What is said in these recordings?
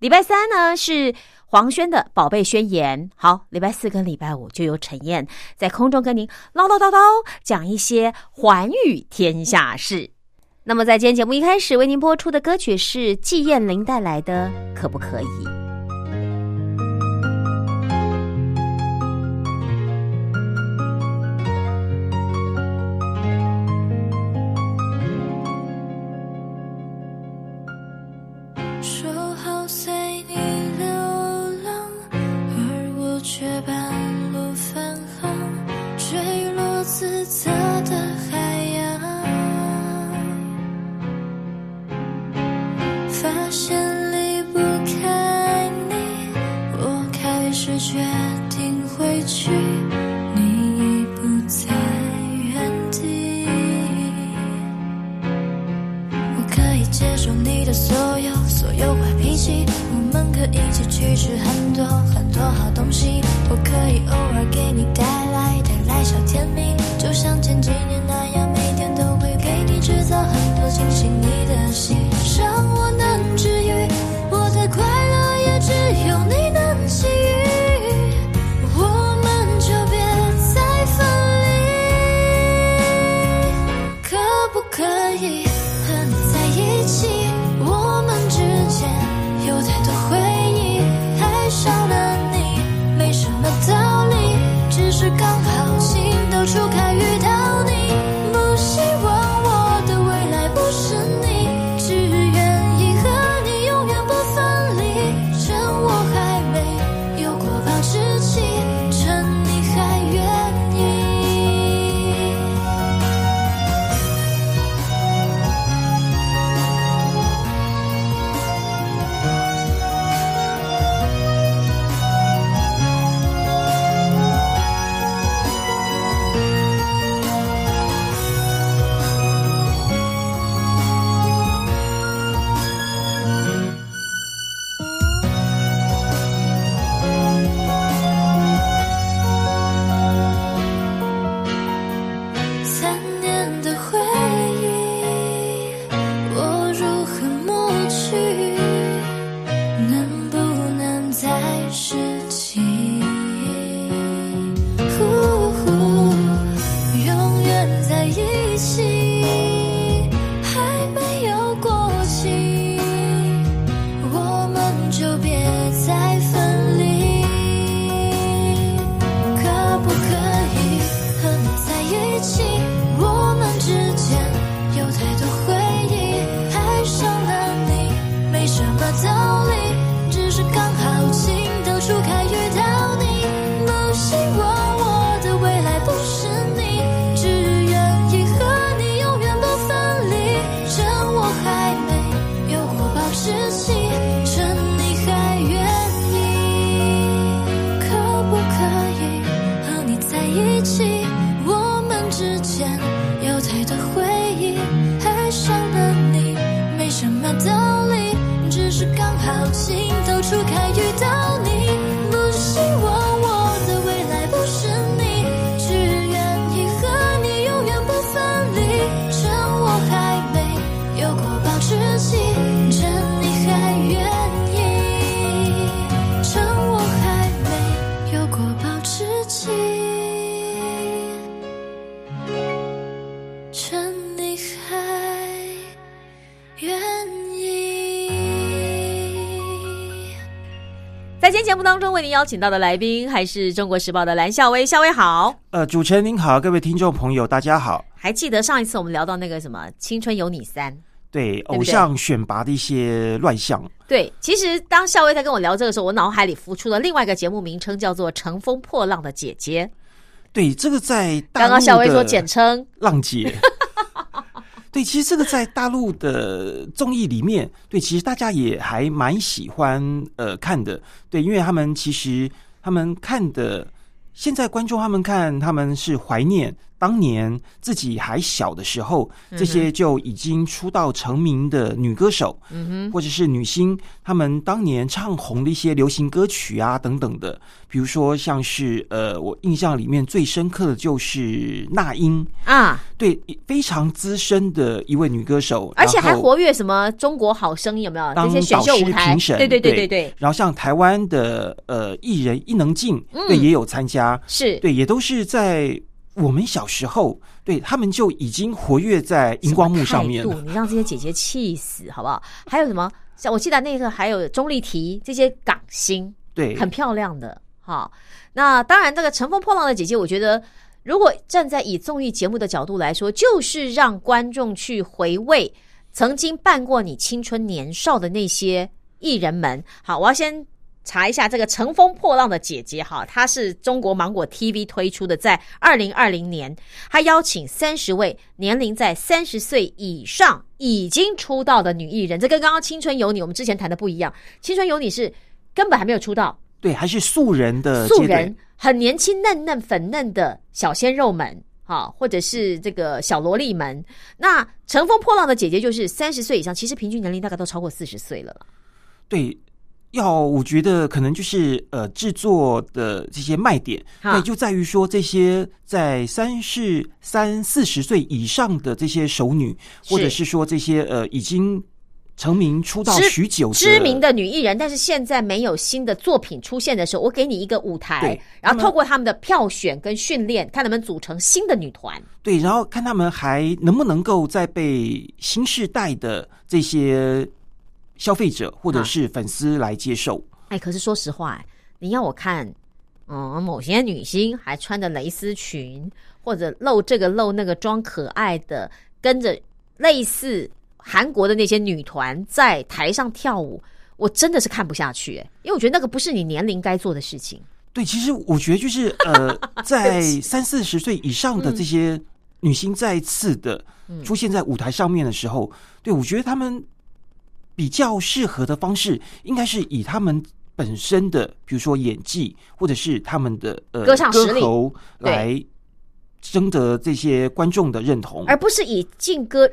礼拜三呢是。黄轩的宝贝宣言，好，礼拜四跟礼拜五就由陈燕在空中跟您唠唠叨叨讲一些寰宇天下事。那么在今天节目一开始为您播出的歌曲是季燕玲带来的《可不可以》。邀请到的来宾还是中国时报的蓝校威，校威好。呃，主持人您好，各位听众朋友大家好。还记得上一次我们聊到那个什么《青春有你三》？对对偶像选拔的一些乱象。对，其实当校威在跟我聊这个时候，我脑海里浮出了另外一个节目名称，叫做《乘风破浪的姐姐》。对，这个在刚刚陆校威说简称，浪姐。对，其实这个在大陆的综艺里面，对，其实大家也还蛮喜欢呃看的。对，因为他们其实他们看的，现在观众他们看他们是怀念当年自己还小的时候，这些就已经出道成名的女歌手，嗯哼，或者是女星，她们当年唱红的一些流行歌曲啊等等的，比如说像是呃，我印象里面最深刻的就是那英，啊，对，非常资深的一位女歌手，而且还活跃什么中国好声音有没有？这当些选秀舞台。评，审，对对对对。对对，然后像台湾的呃艺人伊能静，嗯。对，也有参加，是。对，也都是在我们小时候，对他们就已经活跃在荧光幕上面你让这些姐姐气死，好不好？还有什么？像我记得那个还有钟丽缇这些港星，对，很漂亮的哈。那当然，这个乘风破浪的姐姐，我觉得如果站在以综艺节目的角度来说，就是让观众去回味曾经伴过你青春年少的那些艺人们。好，我要先。查一下这个《乘风破浪的姐姐》哈，她是中国芒果 TV 推出的，在二零二零年，她邀请三十位年龄在三十岁以上已经出道的女艺人，这跟刚刚《青春有你》我们之前谈的不一样，《青春有你》是根本还没有出道，对，还是素人的素人，很年轻、嫩嫩、粉嫩的小鲜肉们，哈，或者是这个小萝莉们。那乘风破浪的姐姐就是三十岁以上，其实平均年龄大概都超过四十岁了。对。要我觉得可能就是呃制作的这些卖点，哈对，就在于说这些在三十三四十岁以上的这些熟女，或者是说这些呃已经成名出道知许久知名的女艺人，但是现在没有新的作品出现的时候，我给你一个舞台，然后透过他们的票选跟训练，看能不能组成新的女团。对，然后看他们还能不能够再被新时代的这些消费者或者是粉丝来接受。哎，可是说实话，哎你要我看，嗯，某些女星还穿着蕾丝裙，或者露这个露那个装可爱的，跟着类似韩国的那些女团在台上跳舞，我真的是看不下去，哎，因为我觉得那个不是你年龄该做的事情。对，其实我觉得就是呃，在三四十岁以上的这些女星再次的出现在舞台上面的时候，对我觉得他们比较适合的方式，应该是以他们本身的，比如说演技，或者是他们的呃歌唱实力喉来争得这些观众的认同。而不是以劲歌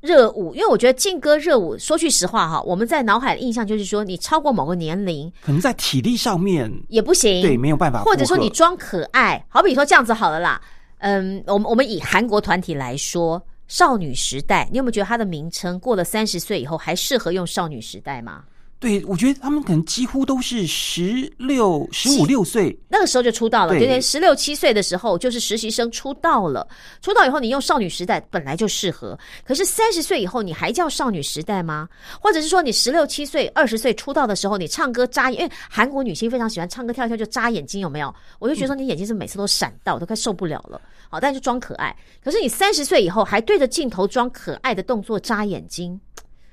热舞，因为我觉得劲歌热舞，说句实话哈，我们在脑海的印象就是说，你超过某个年龄可能在体力上面，也不行，对没有办法或者说你装可爱，好比说这样子好了啦。嗯，我们我们以韩国团体来说，少女时代，你有没有觉得它的名称过了三十岁以后还适合用少女时代吗？对我觉得他们可能几乎都是十六、十五六岁，那个时候就出道了，对对对，十六七岁的时候就是实习生出道了。出道以后，你用少女时代本来就适合，可是三十岁以后，你还叫少女时代吗？或者是说，你十六七岁、二十岁出道的时候，你唱歌扎眼，因为韩国女星非常喜欢唱歌跳一跳就扎眼睛，有没有？我就觉得说你眼睛是每次都闪到，我都快受不了了。好，但是就装可爱。可是你三十岁以后还对着镜头装可爱的动作扎眼睛，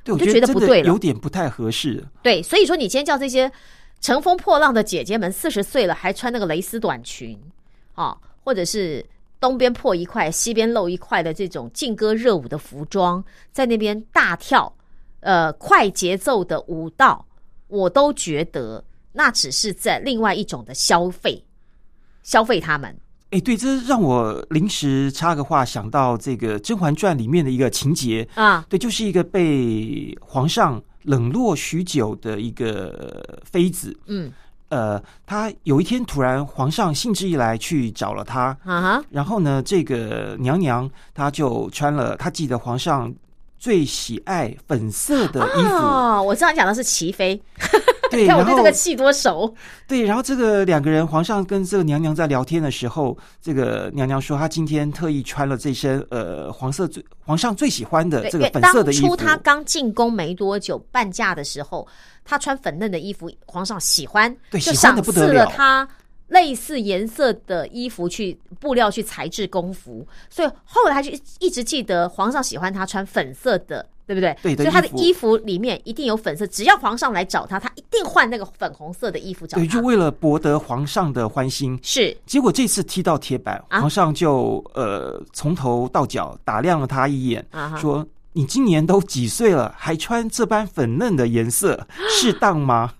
对我就觉得不对了有点不太合适。对，所以说你今天叫这些乘风破浪的姐姐们，四十岁了还穿那个蕾丝短裙啊，或者是东边破一块，西边露一块的这种劲歌热舞的服装，在那边大跳，呃，快节奏的舞蹈，我都觉得那只是在另外一种的消费，消费他们。哎，对，这让我临时插个话，想到这个《甄嬛传》里面的一个情节，啊，对，就是一个被皇上冷落许久的一个妃子，嗯，呃，她有一天突然皇上兴致一来去找了她，啊哈，然后呢，这个娘娘她就穿了她记得皇上最喜爱粉色的衣服，哦，我知道你讲的是齐妃，对，你看我对这个戏多熟。对，然后这个两个人，皇上跟这个娘娘在聊天的时候，这个娘娘说她今天特意穿了这身呃黄色最皇上最喜欢的，这个粉色的衣服当初。她刚进宫没多久，半价的时候，她穿粉嫩的衣服，皇上喜欢，就对喜欢得赏赐了她类似颜色的衣服去布料去裁制宫服，所以后来他就一一直记得皇上喜欢她穿粉色的对不对？对的所以他的衣服里面一定有粉色，只要皇上来找他，他一定换那个粉红色的衣服找对，就。为了博得皇上的欢心。是结果这次踢到铁板，啊皇上就呃从头到脚打量了他一眼，啊，说：“你今年都几岁了，还穿这般粉嫩的颜色，适当吗？”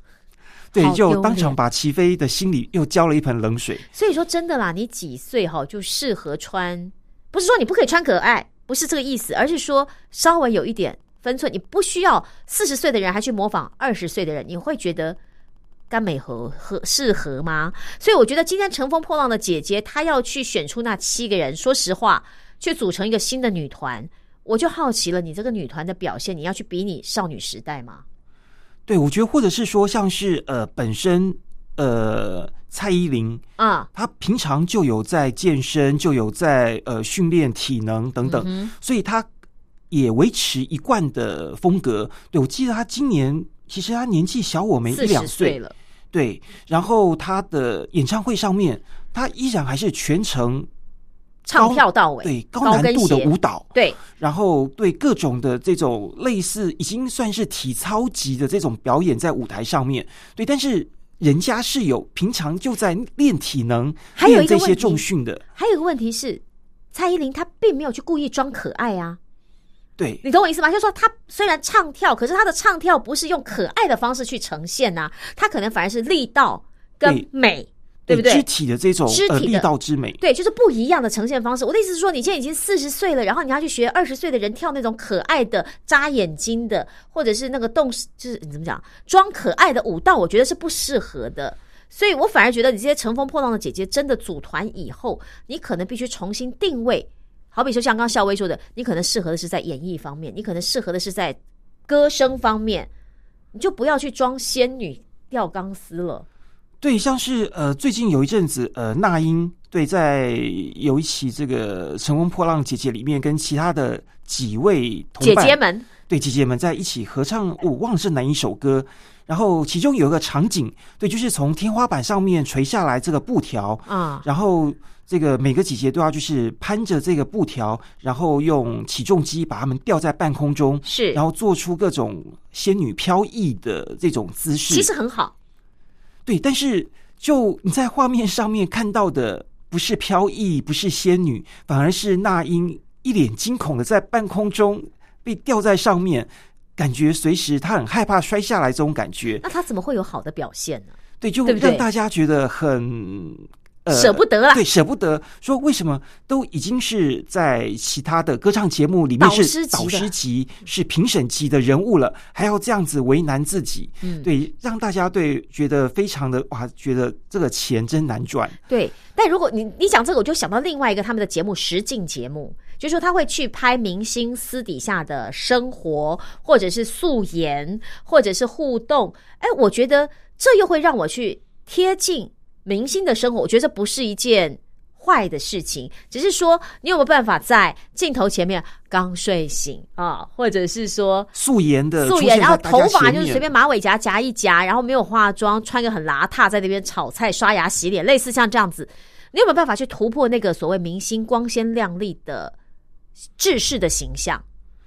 对就当场把齐妃的心里又浇了一盆冷水。所以说真的啦，你几岁哈就适合穿，不是说你不可以穿可爱，不是这个意思，而是说稍微有一点分寸，你不需要四十岁的人还去模仿二十岁的人，你会觉得甘美和合适合吗？所以我觉得今天乘风破浪的姐姐，她要去选出那七个人，说实话，去组成一个新的女团，我就好奇了，你这个女团的表现，你要去比拟少女时代吗？对，我觉得或者是说，像是呃本身呃蔡依林，啊，她平常就有在健身，就有在呃训练体能等等，嗯所以她也维持一贯的风格。对我记得她今年其实她年纪小我们一四两十岁。了，对，然后她的演唱会上面，她依然还是全程唱跳到尾，对高难度的舞蹈，对，然后对。各种的这种类似已经算是体操级的这种表演在舞台上面，对，但是人家是有平常就在练体能，还有练这些一个问题重训的，还有一个问题是，蔡依林她并没有去故意装可爱啊，对。你懂我意思吗？就是说她虽然唱跳，可是她的唱跳不是用可爱的方式去呈现呐、她可能反而是力道跟对美，对不对？肢体的这种肢体力道之美，对，就是不一样的呈现方式。我的意思是说，你现在已经四十岁了，然后你要去学二十岁的人跳那种可爱的扎眼睛的，或者是那个动，就是你怎么讲装可爱的舞蹈，我觉得是不适合的。所以我反而觉得你这些乘风破浪的姐姐，真的组团以后，你可能必须重新定位。好比说，像刚刚校威说的，你可能适合的是在演艺方面，你可能适合的是在歌声方面，你就不要去装仙女吊钢丝了。对，像是呃最近有一阵子呃那英对在有一期这个《乘风破浪姐姐》里面跟其他的几位同伴姐姐们，对姐姐们在一起合唱，我忘了是哪一首歌。然后其中有一个场景，对，就是从天花板上面垂下来这个布条，啊、然后这个每个姐姐都要就是攀着这个布条，然后用起重机把它们吊在半空中，是，然后做出各种仙女飘逸的这种姿势。其实很好。对，但是就你在画面上面看到的不是飘逸，不是仙女，反而是那英一脸惊恐的在半空中被吊在上面，感觉随时她很害怕摔下来这种感觉。那她怎么会有好的表现呢？对，就对不对让大家觉得很。呃舍不得啦对，舍不得。说为什么都已经是在其他的歌唱节目里面是导师级、是评审级的人物了，还要这样子为难自己？嗯对，让大家对觉得非常的哇，觉得这个钱真难赚。对，但如果你你讲这个，我就想到另外一个他们的节目实境节目，就是说他会去拍明星私底下的生活，或者是素颜，或者是互动。哎，我觉得这又会让我去贴近明星的生活，我觉得这不是一件。坏的事情，只是说你有没有办法在镜头前面刚睡醒啊，或者是说素颜的素颜，然后头发就是随便马尾夹夹一夹，然后没有化妆，穿个很邋遢，在那边炒菜、刷牙、洗脸，类似像这样子，你有没有办法去突破那个所谓明星光鲜亮丽的制式的形象？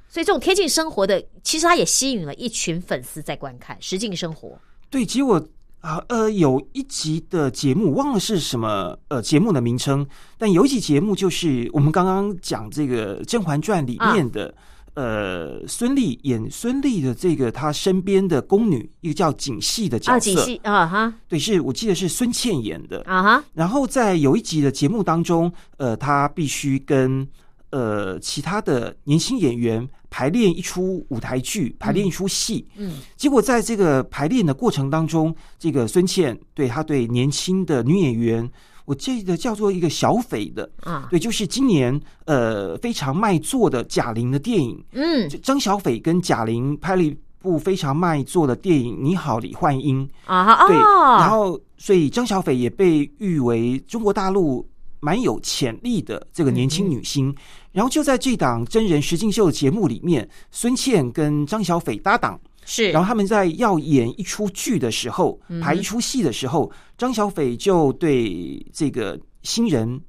所以这种贴近生活的，其实它也吸引了一群粉丝在观看实境生活。对，结果啊呃有一集的节目忘了是什么呃节目的名称，但有一集节目就是我们刚刚讲这个《甄嬛传》里面的、呃孙俪演孙俪的这个她身边的宫女，一个叫景系的角啊，色，几戏啊哈对，是我记得是孙茜演的。啊哈，然后在有一集的节目当中，呃，她必须跟呃其他的年轻演员排练一出舞台剧，排练一出戏。嗯，结果在这个排练的过程当中，这个孙茜对她对年轻的女演员，我记得叫做一个小斐的，啊，对，就是今年呃非常卖座的贾玲的电影，嗯张小斐跟贾玲拍了一部非常卖座的电影《你好，李焕英》。啊对，哦，然后所以张小斐也被誉为中国大陆蛮有潜力的这个年轻女星。然后就在这档真人实境秀节目里面，孙茜跟张小斐搭档，是。然后他们在要演一出剧的时候，排一出戏的时候，张小斐就对这个新人。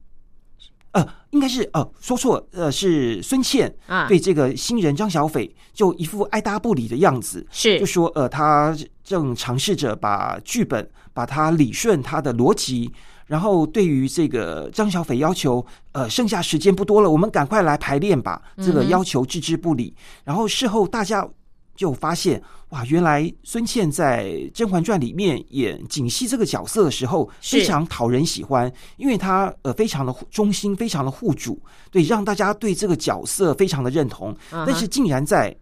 呃，应该是呃说错，呃是孙茜啊，对这个新人张小斐就一副爱搭不理的样子，是。就说呃他正尝试着把剧本把它理顺他的逻辑。然后对于这个张小斐要求，呃，剩下时间不多了，我们赶快来排练吧。这个要求置之不理。然后事后大家就发现，哇，原来孙茜在《甄嬛传》里面演锦汐这个角色的时候，非常讨人喜欢，因为她呃非常的忠心，非常的护主，对，让大家对这个角色非常的认同。嗯但是竟然在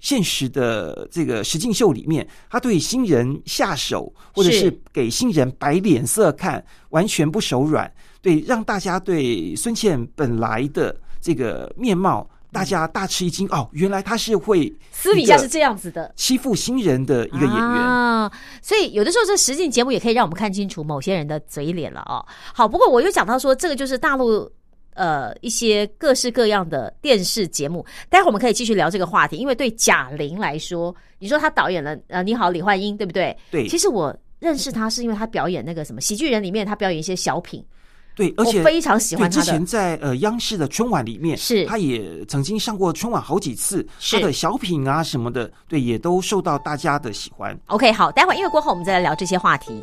现实的这个实境秀里面，他对新人下手，或者是是给新人摆脸色看，完全不手软。对，让大家对孙茜本来的这个面貌，大家大吃一惊。哦，原来他是会私底下是这样子的。欺负新人的一个演员。啊，所以有的时候这实境节目也可以让我们看清楚某些人的嘴脸了哦。好，不过我又讲到说，这个就是大陆呃一些各式各样的电视节目，待会儿我们可以继续聊这个话题，因为对贾玲来说，你说她导演了呃《你好，李焕英》，对不对？对其实我认识她是因为她表演那个什么《喜剧人》里面，她表演一些小品，对，而且非常喜，欢她之前。在呃央视的春晚里面，是他也曾经上过春晚好几次，是他的小品啊什么的，对，也都受到大家的喜欢。OK，好，待会儿音乐过后我们再来聊这些话题。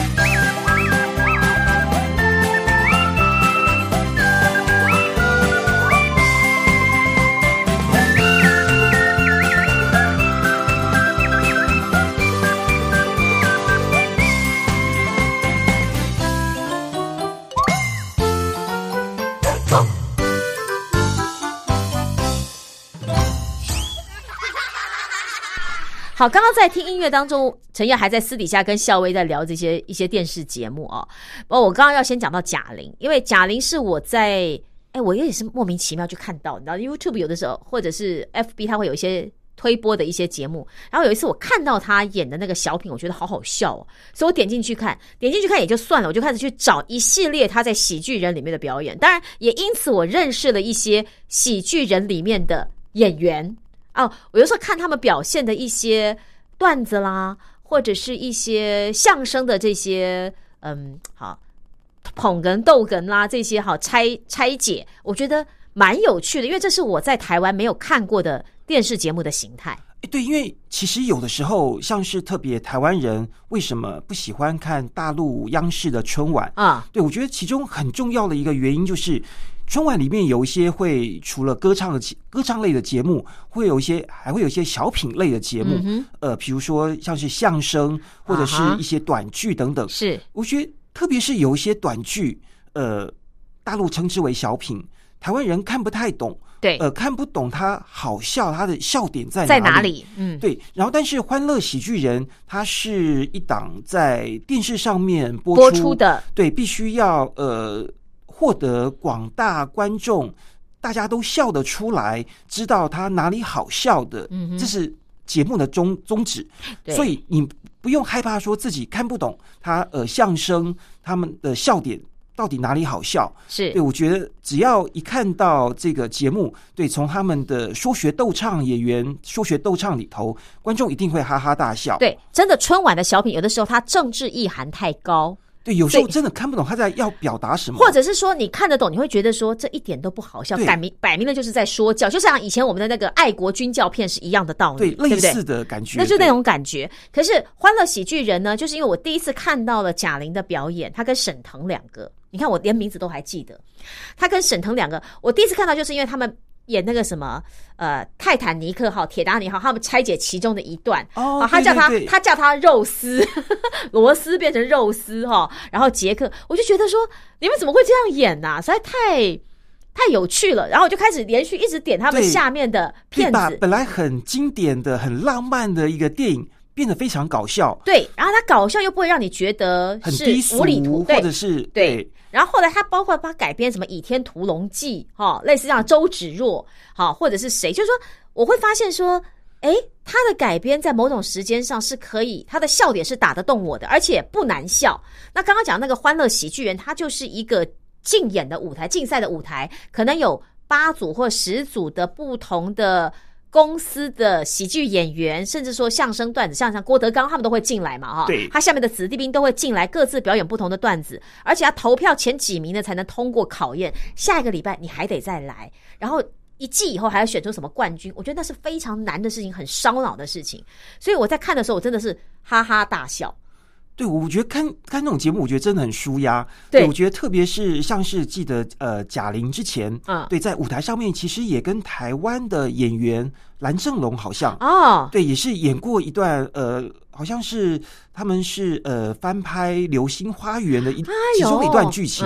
好，刚刚在听音乐当中，陈燕还在私底下跟校威在聊这些一些电视节目哦。哦，我刚刚要先讲到贾玲，因为贾玲是我在哎，我也是莫名其妙就看到，你知道，YouTube 有的时候或者是 FB，它会有一些推播的一些节目。然后有一次我看到她演的那个小品，我觉得好好笑哦，所以我点进去看，点进去看也就算了，我就开始去找一系列她在《喜剧人》里面的表演。当然，也因此我认识了一些《喜剧人》里面的演员。哦，我有时候看他们表现的一些段子啦，或者是一些相声的这些，嗯，好捧哏逗哏啦，这些好拆拆解，我觉得蛮有趣的，因为这是我在台湾没有看过的电视节目的形态。哎，对，因为其实有的时候，像是特别台湾人为什么不喜欢看大陆央视的春晚啊？对，我觉得其中很重要的一个原因就是。春晚里面有一些会除了歌唱的歌唱类的节目，会有一些还会有一些小品类的节目，嗯呃，比如说像是相声或者是一些短剧等等。是，我觉得特别是有一些短剧，呃，大陆称之为小品，台湾人看不太懂，对，呃，看不懂它好笑，它的笑点在在哪里？嗯，对。然后，但是《欢乐喜剧人》它是一档在电视上面播出的，对，必须要呃。获得广大观众大家都笑得出来，知道他哪里好笑的，这是节目的宗宗旨。所以你不用害怕说自己看不懂他呃相声他们的笑点到底哪里好笑。是对，我觉得只要一看到这个节目，对，从他们的说学逗唱演员说学逗唱里头，观众一定会哈哈大笑。对，真的春晚的小品有的时候它政治意涵太高。对，有时候真的看不懂他在要表达什么，或者是说你看得懂，你会觉得说这一点都不好笑，摆明摆明了就是在说教，就像以前我们的那个爱国军教片是一样的道理，对，类似的感觉，那就那种感觉。可是《欢乐喜剧人》呢，就是因为我第一次看到了贾玲的表演，她跟沈腾两个，你看我连名字都还记得，她跟沈腾两个，我第一次看到就是因为他们。演那个什么呃泰坦尼克号、铁达尼号，他们拆解其中的一段。哦，他叫他他叫他肉丝 螺丝变成肉丝哈，然后杰克，我就觉得说你们怎么会这样演呐？实在太太有趣了，然后我就开始连续一直点他们下面的片子，本来很经典的、很浪漫的一个电影变得非常搞笑，对，然后他搞笑又不会让你觉得很低俗，或者是对。然后后来他包括他改编什么《倚天屠龙记》哈，类似像周芷若哈，或者是谁，就是说我会发现说，哎，他的改编在某种时间上是可以，他的笑点是打得动我的，而且不难笑。那刚刚讲那个《欢乐喜剧人》，他就是一个竞演的舞台，竞赛的舞台，可能有八组或十组的不同的。公司的喜剧演员，甚至说相声段子，像像郭德纲他们都会进来嘛，哈，对，他下面的子弟兵都会进来，各自表演不同的段子，而且要投票前几名的才能通过考验，下一个礼拜你还得再来，然后一季以后还要选出什么冠军，我觉得那是非常难的事情，很烧脑的事情，所以我在看的时候，我真的是哈哈大笑。对，我觉得看看那种节目，我觉得真的很舒压。对，我觉得特别是像是记得呃贾玲之前，嗯，对，在舞台上面其实也跟台湾的演员蓝正龙好像哦，对，也是演过一段呃，好像是他们是呃翻拍《流星花园》的一其中的一段剧情，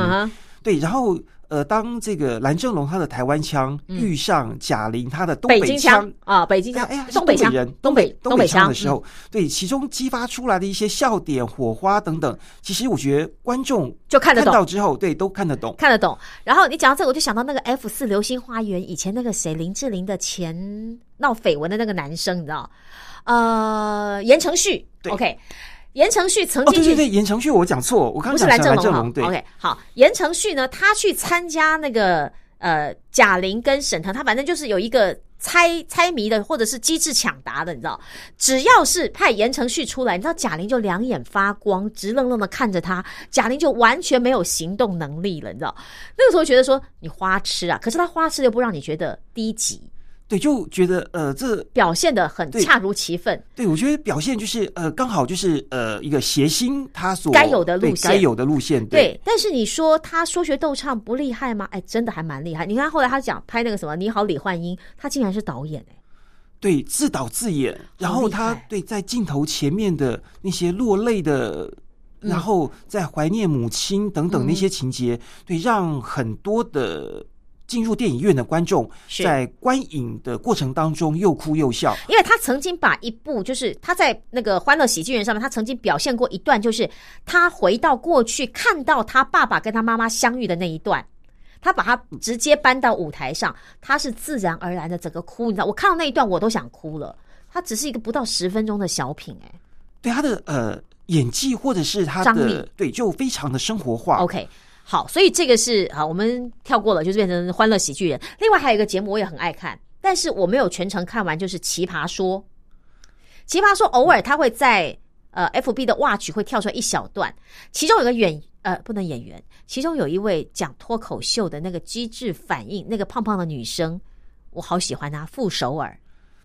对，然后。呃，当这个蓝正龙他的台湾腔遇上贾玲他的东北腔啊，北京腔，哎呀，东北人，东北东北腔的时候，对其中激发出来的一些笑点、火花等等，其实我觉得观众就看得懂，看到之后，对都看得懂，看得懂。然后你讲到这个，我就想到那个 F 四流星花园以前那个谁林志玲的前闹绯闻的那个男生，你知道？呃，言承旭，OK。言承旭曾经对对对，言承旭我讲错，我刚不是蓝正龙对，OK 好，言承旭呢，他去参加那个呃贾玲跟沈腾，他反正就是有一个猜猜谜的，或者是机智抢答的，你知道，只要是派言承旭出来，你知道贾玲就两眼发光，直愣愣的看着他，贾玲就完全没有行动能力了，你知道，那个时候觉得说你花痴啊，可是他花痴又不让你觉得低级。对，就觉得呃，这表现的很恰如其分。对，我觉得表现就是呃，刚好就是呃，一个谐星他所该有的路线，该有的路线。对，但是你说他说学逗唱不厉害吗？哎，真的还蛮厉害。你看后来他讲拍那个什么《你好，李焕英》，他竟然是导演哎。对，自导自演，然后他对在镜头前面的那些落泪的，然后在怀念母亲等等那些情节，对，让很多的。进入电影院的观众在观影的过程当中又哭又笑。因为他曾经把一部，就是他在那个《欢乐喜剧人》上面，他曾经表现过一段，就是他回到过去看到他爸爸跟他妈妈相遇的那一段，他把他直接搬到舞台上，他是自然而然的整个哭，你知道，我看到那一段我都想哭了。他只是一个不到十分钟的小品、哎对他的呃演技或者是他张力的对就非常的生活化。，OK。好，所以这个是啊，我们跳过了，就是变成《欢乐喜剧人》。另外还有一个节目我也很爱看，但是我没有全程看完，就是《奇葩说》。奇葩说偶尔他会在呃 FB 的 Watch 会跳出来一小段，其中有个演呃不能演员，其中有一位讲脱口秀的那个机智反应，那个胖胖的女生，我好喜欢她，傅首尔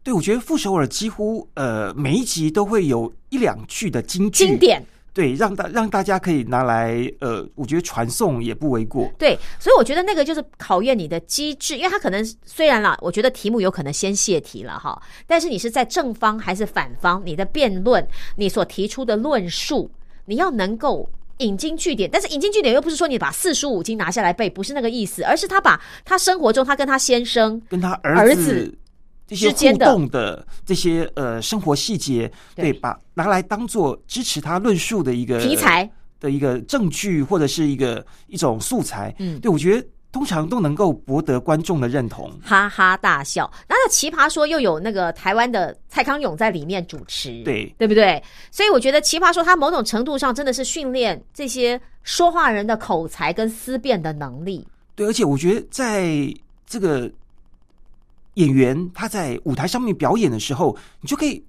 对，我觉得傅首尔几乎呃每一集都会有一两句的金句，经典。对，让大让大家可以拿来呃，我觉得传送也不为过。对，所以我觉得那个就是考验你的机智，因为他可能虽然啦，我觉得题目有可能先泄题了哈，但是你是在正方还是反方，你的辩论，你所提出的论述，你要能够引经据典。但是引经据典又不是说你把四书五经拿下来背，不是那个意思，而是他把他生活中他跟他先生跟他儿儿子这些互动的这些呃生活细节，对对，把拿来当做支持他论述的一个题材的一个证据或者是一个一种素材。嗯对我觉得通常都能够博得观众的认同。哈哈大笑。那那奇葩说又有那个台湾的蔡康永在里面主持，对对不对？所以我觉得奇葩说它某种程度上真的是训练这些说话人的口才跟思辨的能力。对，而且我觉得在这个演员他在舞台上面表演的时候，你就可以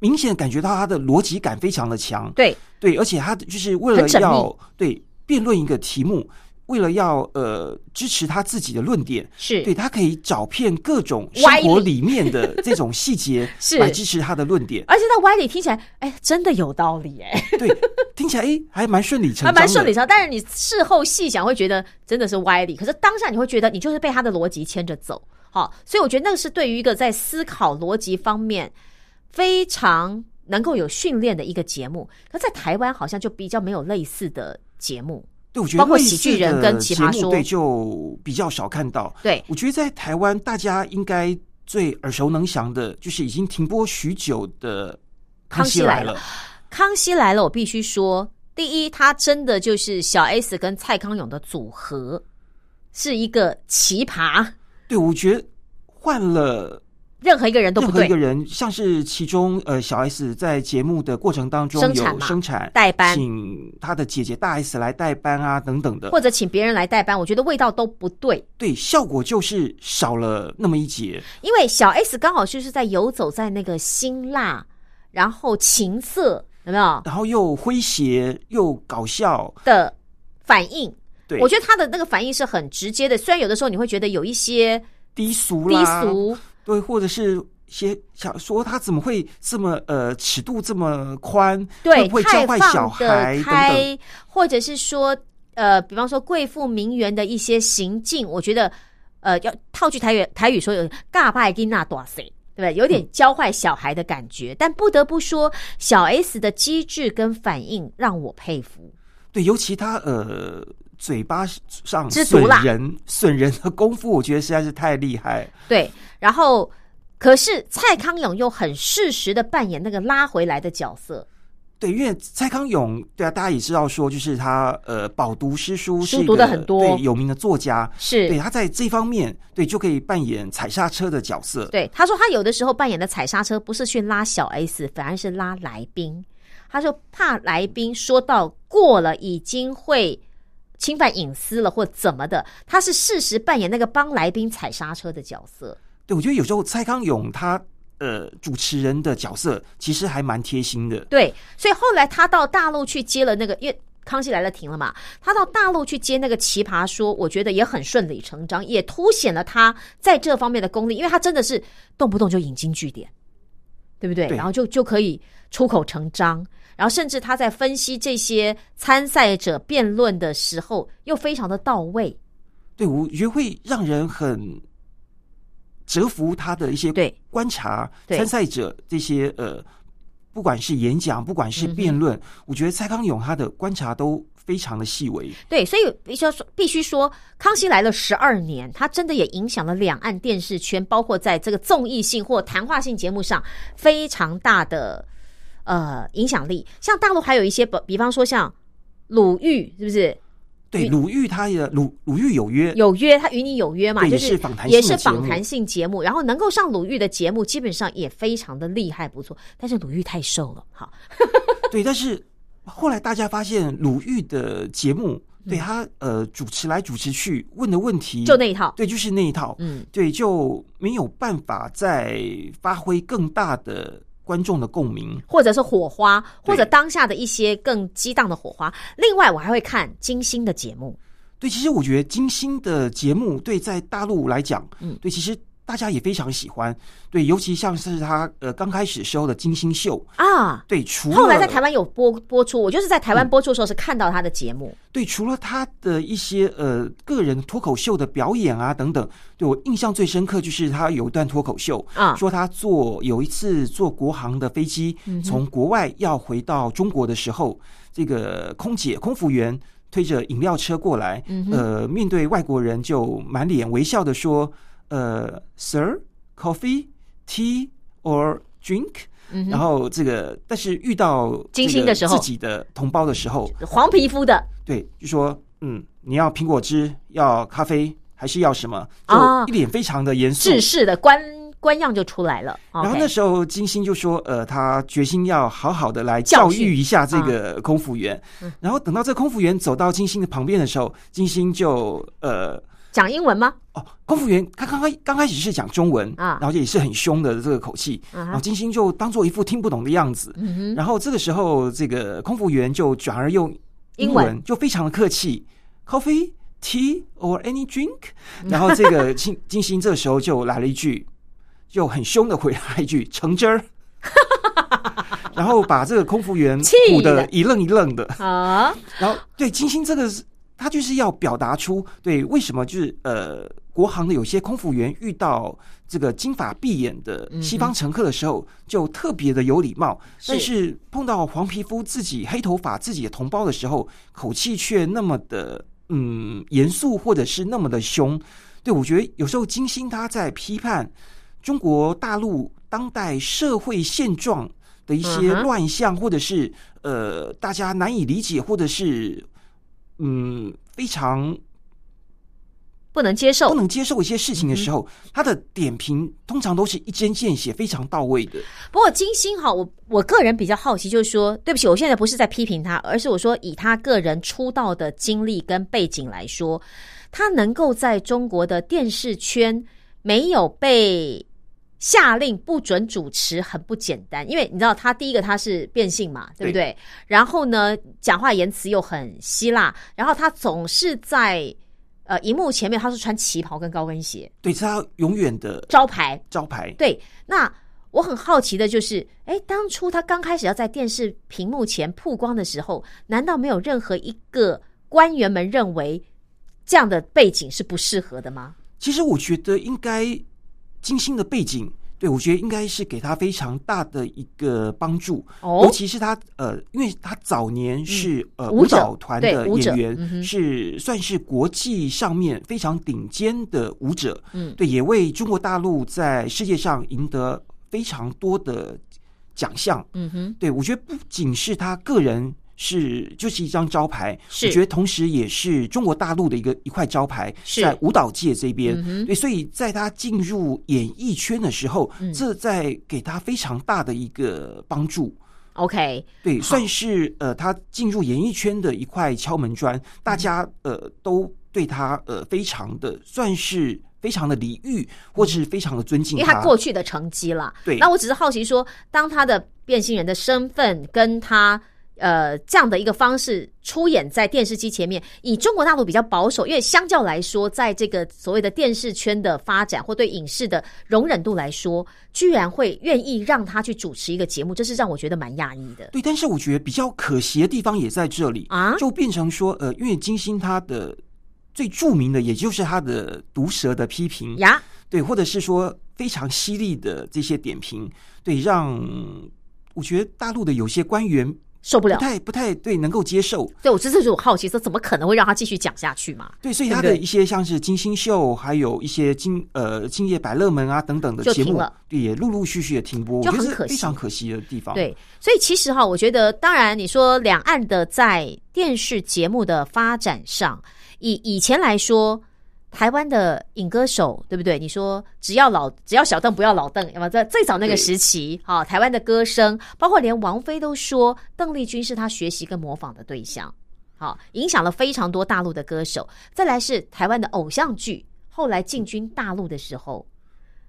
明显感觉到他的逻辑感非常的强。对，对，而且他就是为了要对辩论一个题目，为了要呃支持他自己的论点，是对他可以找遍各种生活里面的这种细节 是来支持他的论点。而且在歪理听起来，哎，真的有道理，哎，对，听起来哎还蛮顺理成还章的，蛮顺理成章。但是你事后细想，会觉得真的是歪理。可是当下你会觉得，你就是被他的逻辑牵着走。好，所以我觉得那个是对于一个在思考逻辑方面非常能够有训练的一个节目。可在台湾好像就比较没有类似的节目。对，我觉得包括喜剧人跟奇葩说对，就比较少看到。对，我觉得在台湾，大家应该最耳熟能详的，就是已经停播许久的《康熙来了。康熙来了，我必须说，第一，他真的就是小 S 跟蔡康永的组合，是一个奇葩，对，我觉得换了任何一个人都不对任何一个。人，像是其中呃小 S 在节目的过程当中有生产生产代班请他的姐姐大 S 来代班啊等等的，或者请别人来代班，我觉得味道都不对。对，效果就是少了那么一截。因为小 S 刚好就是在游走在那个辛辣，然后情色，有没有然后又诙谐又搞笑，的反应？对，我觉得他的那个反应是很直接的，虽然有的时候你会觉得有一些低俗低，俗，对，或者是些想说他怎么会这么呃尺度这么宽，对，教坏小孩等等？开，或者是说，呃，比方说贵妇名媛的一些行径，我觉得，呃，要套句台语台语说有尬拜金娜多塞。对不对？有嗯点教坏小孩的感觉，但不得不说，小 S 的机智跟反应让我佩服。对，尤其他呃嘴巴上知足啦损人损人的功夫，我觉得实在是太厉害。对，然后可是蔡康永又很适时的扮演那个拉回来的角色，对，因为蔡康永，对啊，大家也知道说，就是他呃饱读诗书，书是读的很多对有名的作家，是对他在这方面对就可以扮演踩刹车的角色。对，他说他有的时候扮演的踩刹车不是去拉小 S，反而是拉来宾。他说怕来宾说到过了，已经会侵犯隐私了或怎么的，他是适时扮演那个帮来宾踩刹车的角色。对，我觉得有时候蔡康永他呃主持人的角色其实还蛮贴心的。对，所以后来他到大陆去接了那个，因为康熙来了停了嘛，他到大陆去接那个奇葩说，我觉得也很顺理成章，也凸显了他在这方面的功力，因为他真的是动不动就引经据典，对不对？对然后就就可以出口成章，然后甚至他在分析这些参赛者辩论的时候，又非常的到位。对，我觉得会让人很折服他的一些对观察对参赛者这些呃不管是演讲，不管是辩论，我觉得蔡康永他的观察都非常的细微。对，所以必须要说，必须说，《康熙来了》十二年，他真的也影响了两岸电视圈，包括在这个综艺性或谈话性节目上非常大的呃影响力。像大陆还有一些，比比方说像鲁豫，是不是？对，鲁豫他也鲁鲁豫有约，有约，他与你有约嘛，就是也是访谈性也是的节目。访谈性节目，然后能够上鲁豫的节目，基本上也非常的厉害不错。但是鲁豫太瘦了，哈，对，但是后来大家发现鲁豫的节目，对他呃主持来主持去问的问题，嗯就那一套，对，就是那一套，嗯，对，就没有办法再发挥更大的观众的共鸣。或者是火花，或者当下的一些更激荡的火花。另外，我还会看金星的节目，对，其实我觉得金星的节目，对，在大陆来讲，嗯对，其实大家也非常喜欢。对，尤其像是他呃刚开始时候的金星秀，啊。对，除了后来在台湾有播播出，我就是在台湾播出的时候是看到他的节目，对，除了他的一些呃个人脱口秀的表演啊等等，对我印象最深刻就是他有一段脱口秀啊说他坐有一次坐国航的飞机从国外要回到中国的时候，这个空姐空服员推着饮料车过来，呃，面对外国人就满脸微笑的说，呃，Sir, coffee, tea or drink。然后这个，但是遇到嗯金星的时候自己的同胞的时候，黄皮肤的对，就说嗯，你要苹果汁，要咖啡，还是要什么？就啊一脸非常的严肃。制式的官官样就出来了。然后那时候金星就说，呃，他决心要好好的来教育一下这个空服员。然后等到这个空服员走到金星的旁边的时候，金星就呃。讲英文吗？哦，空服员他刚开刚开始是讲中文啊。然后也是很凶的这个口气，然后金星就当做一副听不懂的样子，嗯，然后这个时候这个空服员就转而用英英文。文，就非常的客气，coffee, tea or any drink，然后这个金金星这个时候就来了一句，就很凶的回答一句橙汁儿，然后把这个空服员气唬得的一愣一愣的，啊，然后对金星这个是，他就是要表达出对为什么就是呃，国航的有些空服员遇到这个金发碧眼的西方乘客的时候，就特别的有礼貌，但是碰到黄皮肤自己黑头发自己的同胞的时候，口气却那么的嗯严肃，或者是那么的凶。对我觉得有时候金星他在批判中国大陆当代社会现状的一些乱象，或者是呃大家难以理解，或者是嗯非常不能接受不。能接受一些事情的时候，他的点评通常都是一针见血、非常到位的。不过金星哈，我我个人比较好奇，就是说，对不起，我现在不是在批评他，而是我说以他个人出道的经历跟背景来说，他能够在中国的电视圈没有被下令不准主持，很不简单。因为你知道，他第一个他是变性嘛，对不对？然后呢，讲话言辞又很希腊，然后他总是在呃荧幕前面，他是穿旗袍跟高跟鞋，对，是他永远的招牌。招牌。对，那我很好奇的就是，哎，当初他刚开始要在电视屏幕前曝光的时候，难道没有任何一个官员们认为这样的背景是不适合的吗？其实我觉得应该金星的背景，对我觉得应该是给他非常大的一个帮助。哦尤其是他呃，因为他早年是、呃舞蹈团的演员，嗯是算是国际上面非常顶尖的舞者。嗯对，也为中国大陆在世界上赢得非常多的奖项。嗯哼，对我觉得不仅是他个人。是，就是一张招牌。是我觉得同时也是中国大陆的一个一块招牌，是在舞蹈界这边。嗯对，所以在他进入演艺圈的时候，嗯这在给他非常大的一个帮助。OK，对，算是呃，他进入演艺圈的一块敲门砖，大家呃都对他呃非常的算是非常的礼遇，或是非常的尊敬因为他过去的成绩了。对那我只是好奇说，当他的变性人的身份跟他。呃，这样的一个方式出演在电视机前面，以中国大陆比较保守，因为相较来说，在这个所谓的电视圈的发展或对影视的容忍度来说，居然会愿意让他去主持一个节目，这是让我觉得蛮讶异的。对，但是我觉得比较可惜的地方也在这里啊就变成说呃，因为金星他的最著名的也就是他的毒舌的批评，呀，对，或者是说非常犀利的这些点评，对，让我觉得大陆的有些官员受不了不。太不太对能够接受，对我这就是我好奇，说怎么可能会让他继续讲下去嘛？对，所以他的一些像是金星秀，还有一些金呃今夜百乐门啊等等的节目对，也陆陆续续的停播，就很可惜非常可惜的地方。对，所以其实哈，我觉得，当然你说两岸的在电视节目的发展上，以以前来说，台湾的影歌手，对不对？你说只要老只要小邓不要老邓，那么在最早那个时期，哈、台湾的歌声，包括连王菲都说邓丽君是她学习跟模仿的对象，好，影响了非常多大陆的歌手。再来是台湾的偶像剧，后来进军大陆的时候，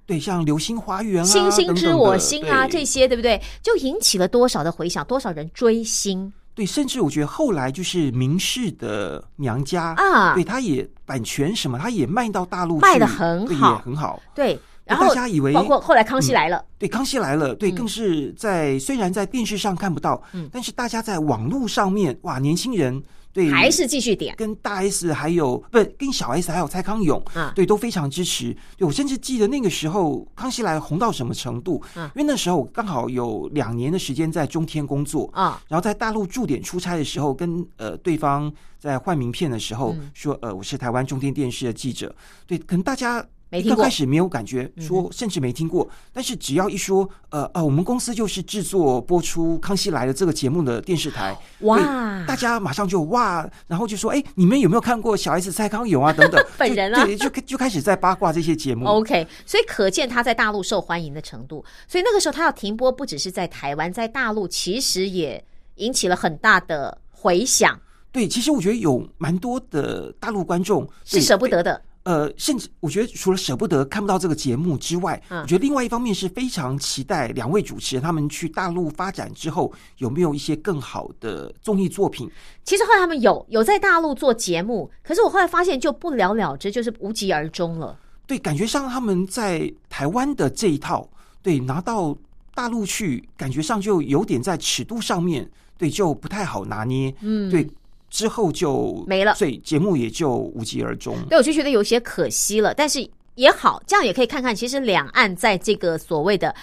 对，像《流星花园》啊，星星知我心啊，这些对不对？就引起了多少的回响，多少人追星对，甚至我觉得后来就是明氏的娘家啊对，他也版权什么，他也卖到大陆去，卖的很对好也很好。对，然后大家以为包括后来康熙来了，对，康熙来了，对，嗯更是在虽然在电视上看不到，嗯但是大家在网络上面，哇，年轻人对还是继续点。跟大 S 还有不跟小 S 还有蔡康永，啊。对，都非常支持。对我甚至记得那个时候康熙来红到什么程度，啊。因为那时候我刚好有两年的时间在中天工作，啊，然后在大陆驻点出差的时候，跟呃对方在换名片的时候、嗯。说，呃，我是台湾中天电视的记者。对，可能大家没听过刚开始没有感觉，嗯说甚至没听过，但是只要一说，呃呃，我们公司就是制作播出《康熙来了》这个节目的电视台，哇大家马上就哇，然后就说，哎，你们有没有看过小 S 蔡康永啊？等等，本人啊就对，就就开始在八卦这些节目。OK，所以可见他在大陆受欢迎的程度。所以那个时候他要停播，不只是在台湾，在大陆其实也引起了很大的回响，对，其实我觉得有蛮多的大陆观众是舍不得的。呃，甚至我觉得除了舍不得看不到这个节目之外，嗯我觉得另外一方面是非常期待两位主持人他们去大陆发展之后有没有一些更好的综艺作品。其实后来他们有有在大陆做节目，可是我后来发现就不了了之，就是无疾而终了。对，感觉上他们在台湾的这一套，对拿到大陆去，感觉上就有点在尺度上面，对，就不太好拿捏。嗯，对，之后就没了所以节目也就无疾而终。对，我就觉得有些可惜了，但是也好，这样也可以看看，其实两岸在这个所谓的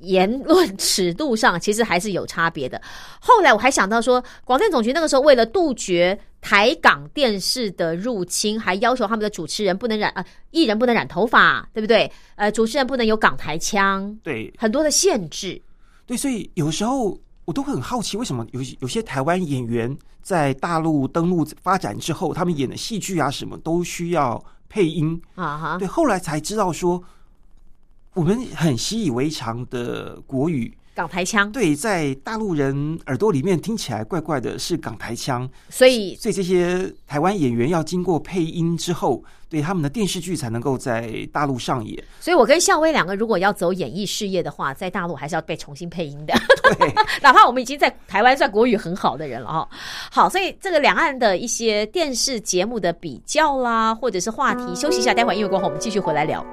言论尺度上，其实还是有差别的。后来我还想到说，广电总局那个时候为了杜绝台港电视的入侵，还要求他们的主持人不能染啊、艺人不能染头发，对不对？呃，主持人不能有港台腔，对很多的限制。对，所以有时候我都会很好奇，为什么有有些台湾演员在大陆登陆发展之后，他们演的戏剧啊什么都需要配音。啊哈，对，后来才知道说，我们很习以为常的国语，港台腔，对，在大陆人耳朵里面听起来怪怪的，是港台腔。所以所以这些台湾演员要经过配音之后，对他们的电视剧才能够在大陆上演。所以我跟笑薇两个如果要走演艺事业的话，在大陆还是要被重新配音的。对，哪怕我们已经在台湾算国语很好的人了哈。好，所以这个两岸的一些电视节目的比较啦，或者是话题，休息一下，待会儿音乐过后我们继续回来聊。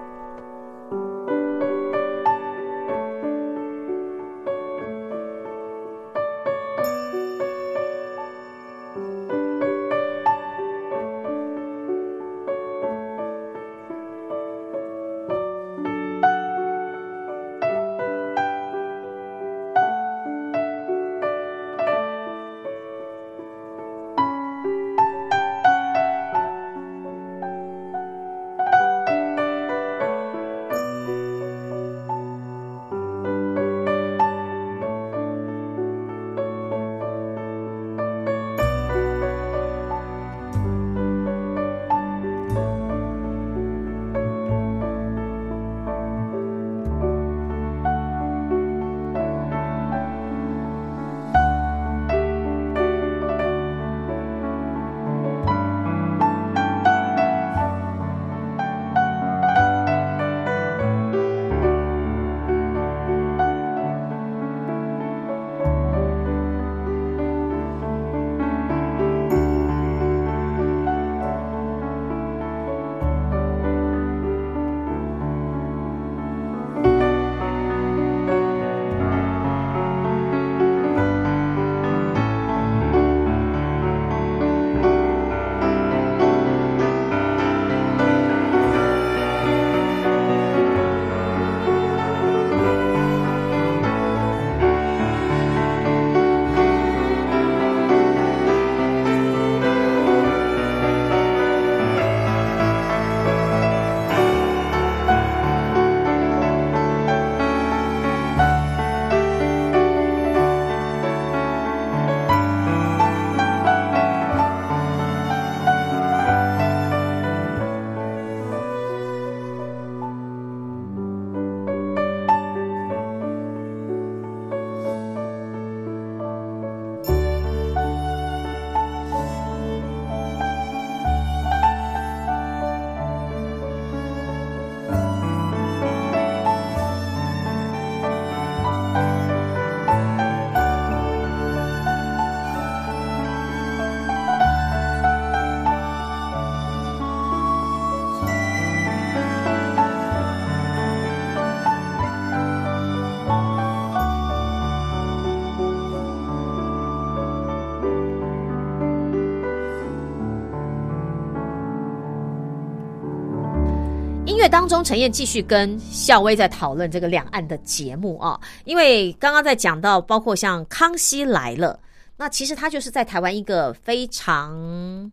当中，陈燕继续跟校威在讨论这个两岸的节目啊，因为刚刚在讲到，包括像《康熙来了》，那其实他就是在台湾一个非常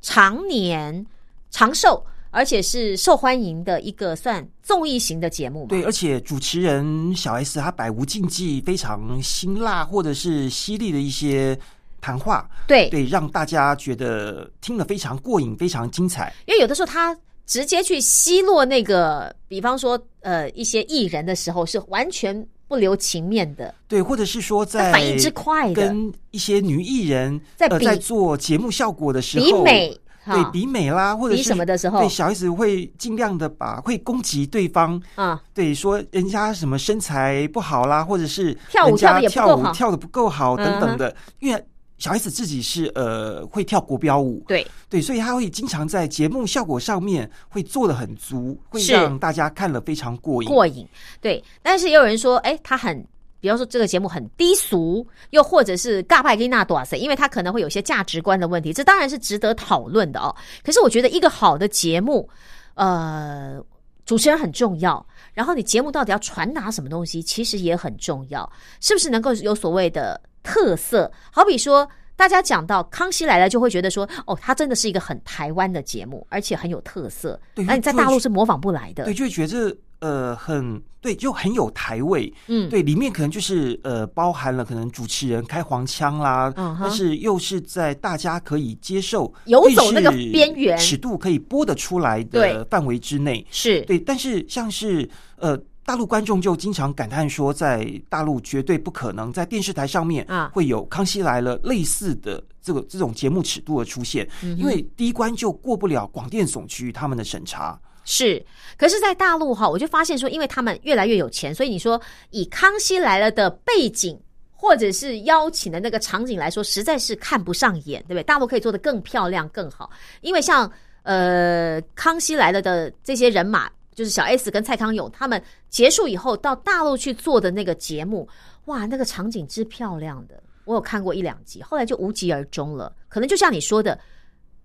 常年长寿，而且是受欢迎的一个算综艺型的节目嘛。对，而且主持人小 S 他百无禁忌，非常辛辣或者是犀利的一些谈话，对对，让大家觉得听了非常过瘾，非常精彩。因为有的时候他直接去奚落那个，比方说呃一些艺人的时候，是完全不留情面的，对，或者是说在反应之快的，跟一些女艺人呃在比在做节目效果的时候，比美对比美啦，或者比是什么的时候？对小 S 会尽量的把会攻击对方，啊，对说人家什么身材不好啦，或者是跳舞跳的也不跳够好。舞跳的不够好等等的，因为小 S 自己是呃会跳国标舞，对对，所以他会经常在节目效果上面会做的很足，会让大家看了非常过瘾。过瘾，对。但是也有人说，哎，他很。比方说这个节目很低俗，又或者是尬派跟那多塞，因为他可能会有些价值观的问题，这当然是值得讨论的哦。可是我觉得一个好的节目，呃，主持人很重要，然后你节目到底要传达什么东西，其实也很重要，是不是能够有所谓的特色？好比说，大家讲到《康熙来了》，就会觉得说，哦，它真的是一个很台湾的节目，而且很有特色。对那你在大陆是模仿不来的。对，就会觉得呃很对，就很有台味。嗯，对，里面可能就是呃包含了可能主持人开黄腔啦，嗯但是又是在大家可以接受、游走那个边缘尺度可以播得出来的范围之内。是对，但是像是呃。大陆观众就经常感叹说，在大陆绝对不可能在电视台上面啊会有《康熙来了》类似的这个这种节目尺度的出现，嗯因为第一关就过不了广电总局他们的审查。是，可是，在大陆哈，我就发现说，因为他们越来越有钱，所以你说以《康熙来了》的背景或者是邀请的那个场景来说，实在是看不上眼，对不对？大陆可以做得更漂亮、更好，因为像呃《康熙来了》的这些人马，就是小 S 跟蔡康永他们结束以后到大陆去做的那个节目，哇，那个场景之漂亮的，我有看过一两集，后来就无疾而终了。可能就像你说的，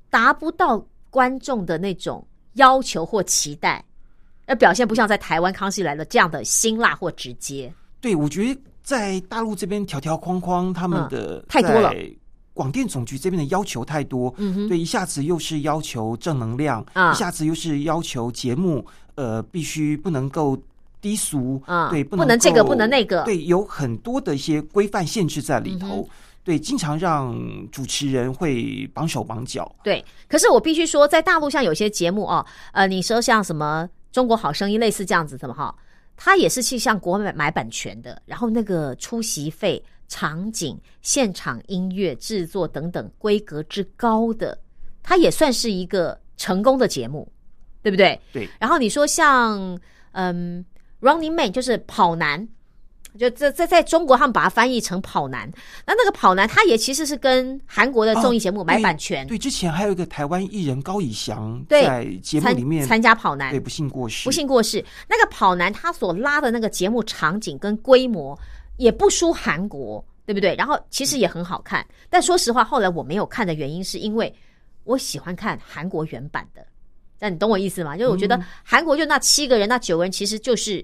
达不到观众的那种要求或期待，而表现不像在台湾《康熙来了》这样的辛辣或直接。对，我觉得在大陆这边条条框框，他们嗯的太多了在广电总局这边的要求太多，对，一下子又是要求正能量，啊。一下子又是要求节目呃必须不能够低俗，啊。对，不能这个不能那个。对，有很多的一些规范限制在里嗯头，对，经常让主持人会绑手绑脚。对，可是我必须说，在大陆像有些节目哦，呃，你说像什么《中国好声音》类似这样子的嘛哈，它也是去向国外买版权的，然后那个出席费、场景、现场音乐制作等等规格之高的，它也算是一个成功的节目，对不对？对。然后你说像嗯，Running Man 就是跑男。就在在在中国，他们把它翻译成跑男。那那个跑男，他也其实是跟韩国的综艺节目买版权，对，之前还有一个台湾艺人高以翔对在节目参里面参加跑男对，不幸过世，不幸过世。那个跑男他所拉的那个节目场景跟规模也不输韩国，对不对？然后其实也很好看，但说实话，后来我没有看的原因是因为我喜欢看韩国原版的。那你懂我意思吗？就是我觉得韩国就那七个人、那九个人，其实就是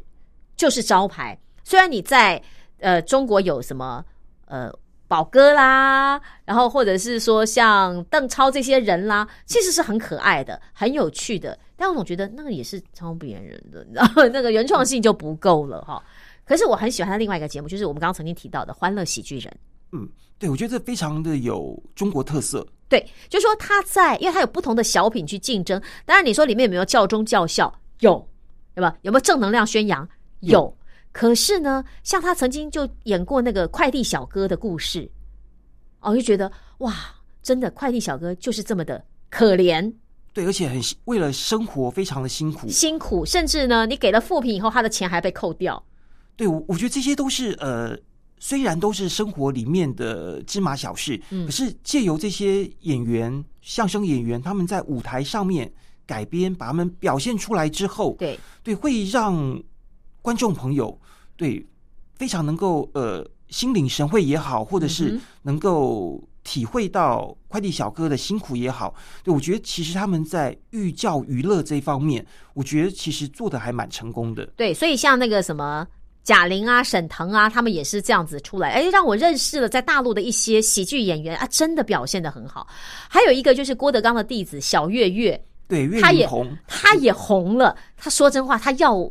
就是招牌。虽然你在呃中国有什么呃宝哥啦，然后或者是说像邓超这些人啦，其实是很可爱的、很有趣的，但我总觉得那个也是抄别人的，你知道？那个原创性就不够了哈。可是我很喜欢他另外一个节目，就是我们刚刚曾经提到的《欢乐喜剧人》。嗯，对，我觉得这非常的有中国特色。对，就说他在，因为他有不同的小品去竞争。当然，你说里面有没有教忠教孝？有，对吧？有没有正能量宣扬？有。可是呢，像他曾经就演过那个快递小哥的故事，哦，就觉得哇，真的快递小哥就是这么的可怜对，而且很为了生活非常的辛苦。辛苦，甚至呢，你给了副品以后，他的钱还被扣掉。对，我我觉得这些都是呃，虽然都是生活里面的芝麻小事，嗯可是借由这些演员、相声演员他们在舞台上面改编，把他们表现出来之后，对，对，会让观众朋友对非常能够呃心领神会也好，或者是能够体会到快递小哥的辛苦也好，对我觉得其实他们在寓教于乐这一方面，我觉得其实做的还蛮成功的。对，所以像那个什么贾玲啊、沈腾啊，他们也是这样子出来，哎，让我认识了在大陆的一些喜剧演员啊，真的表现的很好。还有一个就是郭德纲的弟子小岳岳，对，岳他也云鹏，他也红了。他说真话，他要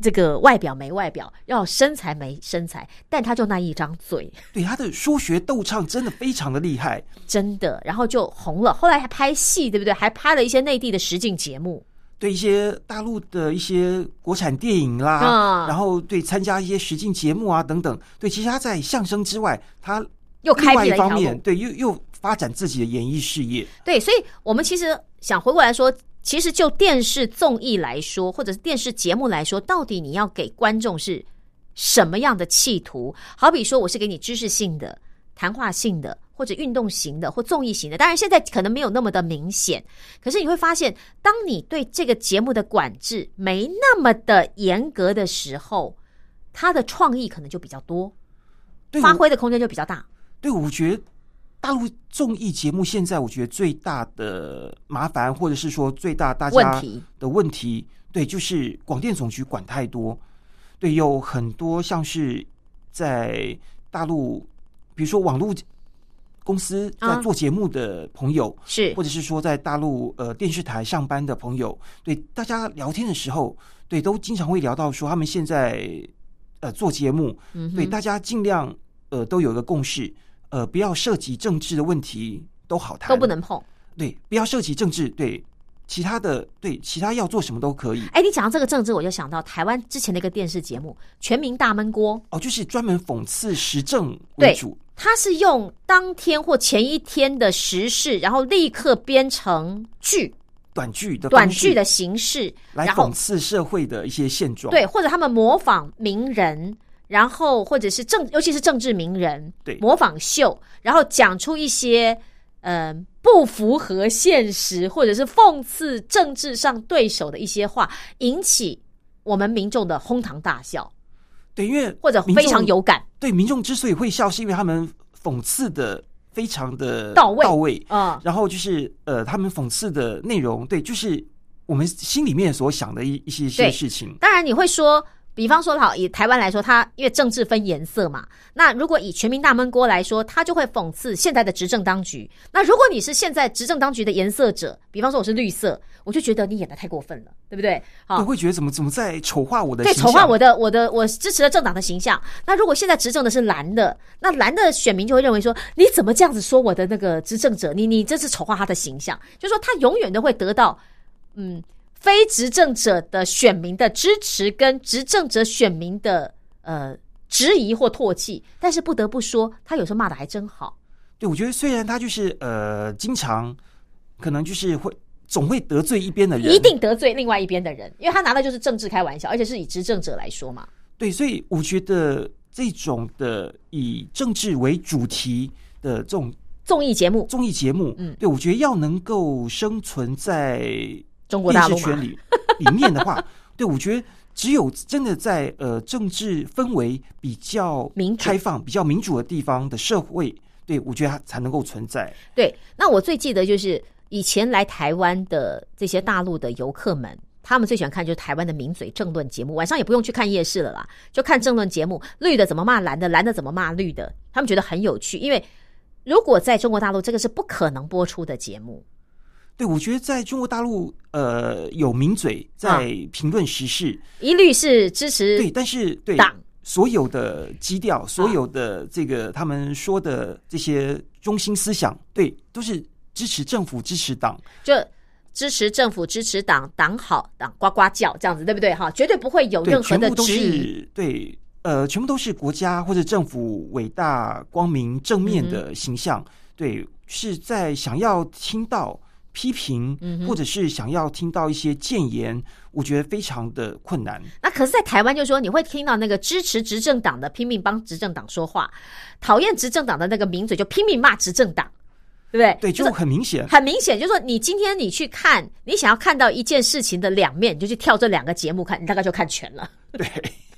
这个外表没外表，要身材没身材，但他就那一张嘴，对他的说学逗唱真的非常的厉害。真的，然后就红了。后来还拍戏，对不对？还拍了一些内地的实景节目。对一些大陆的一些国产电影啦，嗯然后对参加一些实境节目啊等等，对，其实他在相声之外，他又开一方面，路对，又又发展自己的演艺事业。对，所以我们其实想回过来说，其实就电视综艺来说，或者是电视节目来说，到底你要给观众是什么样的企图？好比说，我是给你知识性的、谈话性的，或者运动型的，或综艺型的。当然，现在可能没有那么的明显，可是你会发现，当你对这个节目的管制没那么的严格的时候，它的创意可能就比较多，发挥的空间就比较大。对，我觉得大陆综艺节目现在，我觉得最大的麻烦，或者是说最大大家问题的问题，对，就是广电总局管太多。对，有很多像是在大陆，比如说网络公司在啊做节目的朋友，是。或者是说在大陆呃电视台上班的朋友，对大家聊天的时候，对都经常会聊到说他们现在呃做节目，对大家尽量呃都有一个共识，呃不要涉及政治的问题都好谈，都不能碰。对，不要涉及政治，对其他的对其他要做什么都可以。哎，你讲到这个政治，我就想到台湾之前的一个电视节目《全民大闷锅》，哦，就是专门讽刺时政为主，它是用当天或前一天的时事，然后立刻编成剧、短剧的短剧的形式，来讽刺社会的一些现状，对，或者他们模仿名人，然后或者是政，尤其是政治名人，对。模仿秀，然后讲出一些嗯、呃不符合现实或者是讽刺政治上对手的一些话，引起我们民众的哄堂大笑，对，因为或者非常有感。对民众之所以会笑，是因为他们讽刺的非常的到位到位，嗯，然后就是呃，他们讽刺的内容，对，就是我们心里面所想的一一些一些事情，当然你会说，比方说好，以台湾来说，它因为政治分颜色嘛，那如果以全民大闷锅来说，它就会讽刺现在的执政当局。那如果你是现在执政当局的颜色者，比方说我是绿色，我就觉得你演的太过分了，对不对？好对，，会觉得怎么怎么在丑化我的对，丑化我的我的我支持的政党的形象。那如果现在执政的是蓝的，那蓝的选民就会认为说，你怎么这样子说我的那个执政者？你你这是丑化他的形象，就说他永远都会得到嗯非执政者的选民的支持，跟执政者选民的呃质疑或唾弃。但是不得不说，他有时候骂的还真好。对，我觉得虽然他就是呃，经常可能就是会总会得罪一边的人，一定得罪另外一边的人，因为他拿的就是政治开玩笑，而且是以执政者来说嘛。对，所以我觉得这种的以政治为主题的这种综艺节目，综艺节目，嗯对我觉得要能够生存在中国大陆圈里里面的话，对我觉得只有真的在呃政治氛围比较开放、比较民主的地方的社会，对我觉得它才能够存在。对，那我最记得就是以前来台湾的这些大陆的游客们，他们最喜欢看就是台湾的名嘴政论节目，晚上也不用去看夜市了啦，就看政论节目，绿的怎么骂蓝的，蓝的怎么骂绿的，他们觉得很有趣，因为如果在中国大陆，这个是不可能播出的节目。对，我觉得在中国大陆，呃，有名嘴啊在评论时事，一律是支持对，但是对党所有的基调，所有的这个他们说的这些中心思想，对，都是支持政府、支持党。就支持政府、支持党，党好，党呱呱叫这样子，对不对？哈，绝对不会有，任何的质疑。是对，呃，全部都是国家或者政府伟大、光明、正面嗯的形象。对，是在想要听到批评，嗯或者是想要听到一些谏言，我觉得非常的困难。那可是，在台湾就说你会听到那个支持执政党的拼命帮执政党说话，讨厌执政党的那个名嘴就拼命骂执政党，对不对？对，就就是很明显。很明显，就是说你今天你去看，你想要看到一件事情的两面，你就去跳这两个节目看，你大概就看全了。对，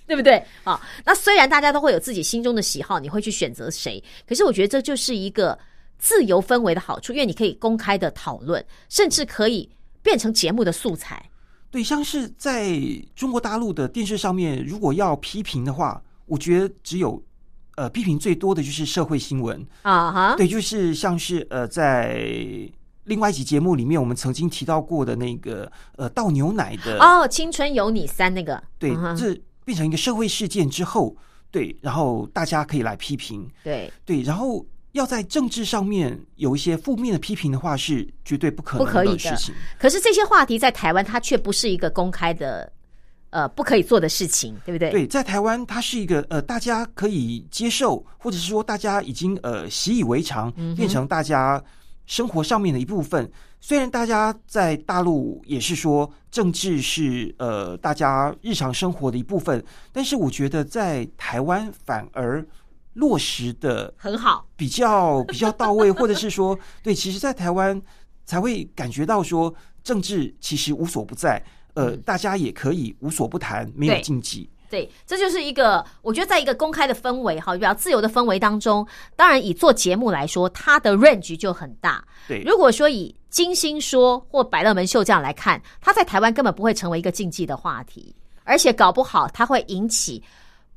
对不对？好，那虽然大家都会有自己心中的喜好，你会去选择谁，可是我觉得这就是一个自由氛围的好处，因为你可以公开的讨论，甚至可以变成节目的素材。对，像是在中国大陆的电视上面，如果要批评的话，我觉得只有呃批评最多的就是社会新闻。啊哈，对，就是像是呃在另外一集节目里面，我们曾经提到过的那个呃倒牛奶的哦，青春有你三那个，对这变成一个社会事件之后，对，然后大家可以来批评，对，对，然后要在政治上面有一些负面的批评的话，是绝对不可能不可以的事情。可是这些话题在台湾，它却不是一个公开的，呃，不可以做的事情，对不对？对，在台湾，它是一个呃，大家可以接受，或者是说大家已经呃习以为常，嗯变成大家生活上面的一部分。虽然大家在大陆也是说政治是呃大家日常生活的一部分，但是我觉得在台湾反而落实的很好，比较 比较到位，或者是说，对，其实，在台湾才会感觉到说，政治其实无所不在，呃，大家也可以无所不谈，没有禁忌。对，这就是一个我觉得在一个公开的氛围哈，比较自由的氛围当中，当然以做节目来说，它的 range 就很大。对，如果说以金星说或百乐门秀这样来看，它在台湾根本不会成为一个禁忌的话题，而且搞不好它会引起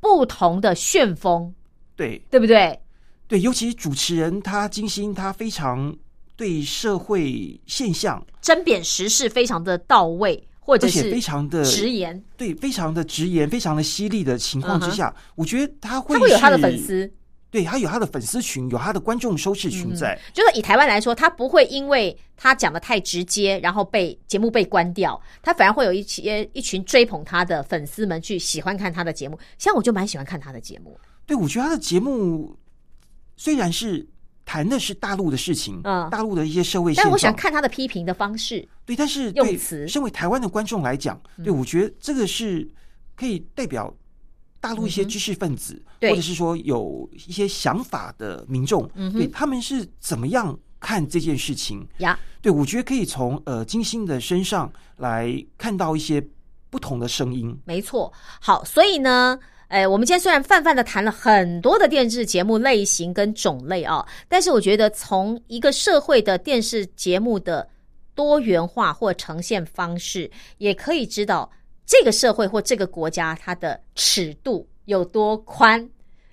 不同的旋风，对对不对？对，尤其主持人他金星，他非常对社会现象，针砭时事非常的到位，或者是非常的直言，对，非常的直言，非常的犀利的情况之下，我觉得他会他会有他的粉，丝。对他有他的粉丝群，有他的观众收视群在。就是以台湾来说，他不会因为他讲的太直接，然后被节目被关掉，他反而会有一些一群追捧他的粉丝们去喜欢看他的节目。像我就蛮喜欢看他的节目，对，我觉得他的节目虽然是谈的是大陆的事情，嗯大陆的一些社会但我想看他的批评的方式。对，但是对用词嗯身为台湾的观众来讲，对我觉得这个是可以代表大陆一些知识分子，嗯或者是说有一些想法的民众，嗯哼对他们是怎么样看这件事情？呀，对我觉得可以从呃金星的身上来看到一些不同的声音。没错。好，所以呢，呃，我们今天虽然泛泛的谈了很多的电视节目类型跟种类啊，但是我觉得从一个社会的电视节目的多元化或呈现方式，也可以知道这个社会或这个国家它的尺度有多宽，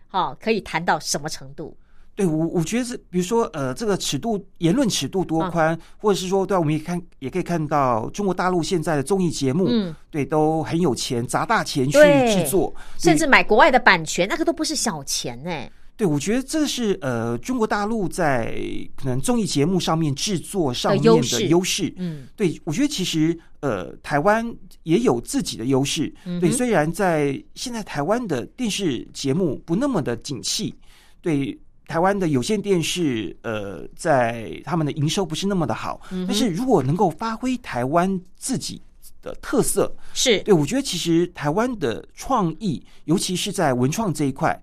好、可以谈到什么程度。对我，我觉得是，比如说，呃，这个尺度，言论尺度多宽，或者是说，对啊，我们也看，也可以看到中国大陆现在的综艺节目，嗯，对，都很有钱，砸大钱去对制作，甚至买国外的版权，那个都不是小钱呢、对，我觉得这是呃中国大陆在可能综艺节目上面制作上面的优势。嗯，对，我觉得其实呃台湾也有自己的优势。对，虽然在现在台湾的电视节目不那么的景气，对台湾的有线电视呃在他们的营收不是那么的好，嗯但是如果能够发挥台湾自己的特色，是对，我觉得其实台湾的创意，尤其是在文创这一块，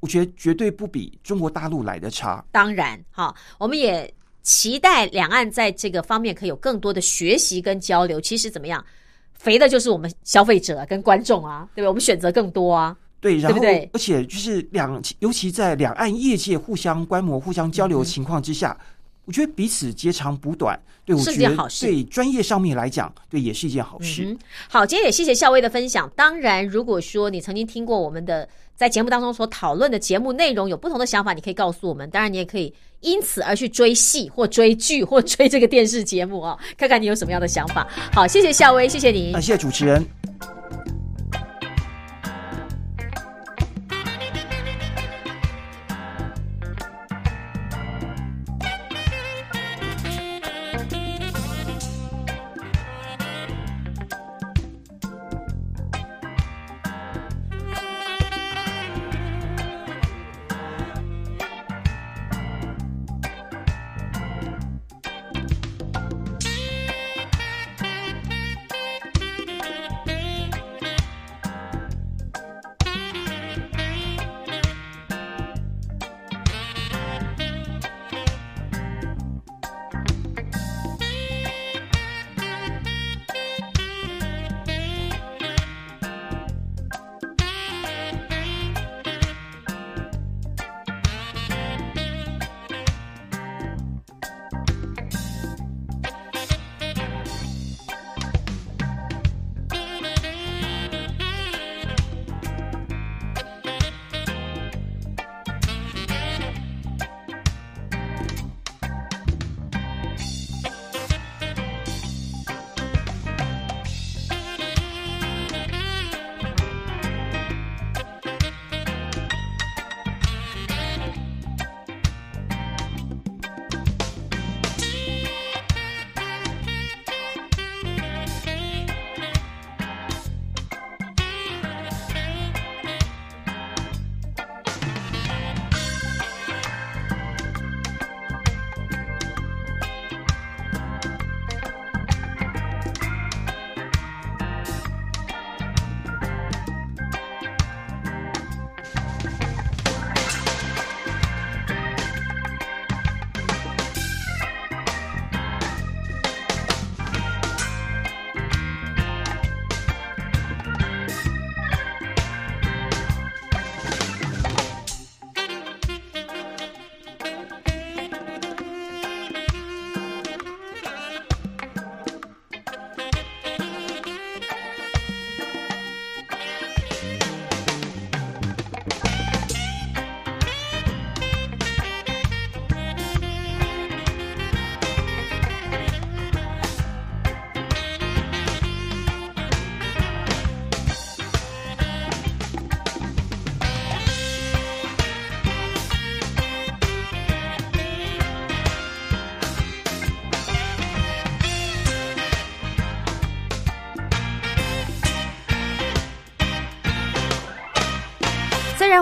我觉得绝对不比中国大陆来的差。当然，哈，我们也期待两岸在这个方面可以有更多的学习跟交流。其实怎么样，肥的就是我们消费者、啊、跟观众啊，对不对？我们选择更多啊，对，然后对对而且就是两，尤其在两岸业界互相观摩、互相交流的情况之下，我觉得彼此截长补短，对我是觉得件好事对专业上面来讲，对也是一件好事。嗯，好，今天也谢谢校威的分享。当然，如果说你曾经听过我们的在节目当中所讨论的节目内容有不同的想法，你可以告诉我们。当然，你也可以因此而去追戏或追剧或追这个电视节目哦，看看你有什么样的想法。好，谢谢校威，谢谢你那、。谢谢主持人。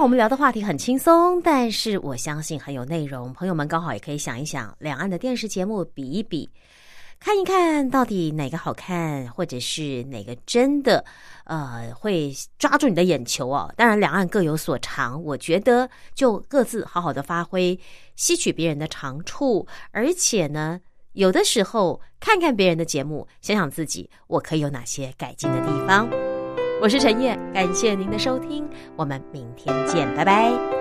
我们聊的话题很轻松，但是我相信很有内容。朋友们刚好也可以想一想，两岸的电视节目比一比，看一看到底哪个好看，或者是哪个真的呃会抓住你的眼球哦。当然，两岸各有所长，我觉得就各自好好的发挥，吸取别人的长处，而且呢，有的时候看看别人的节目，想想自己我可以有哪些改进的地方。我是陈燕，感谢您的收听，我们明天见，拜拜。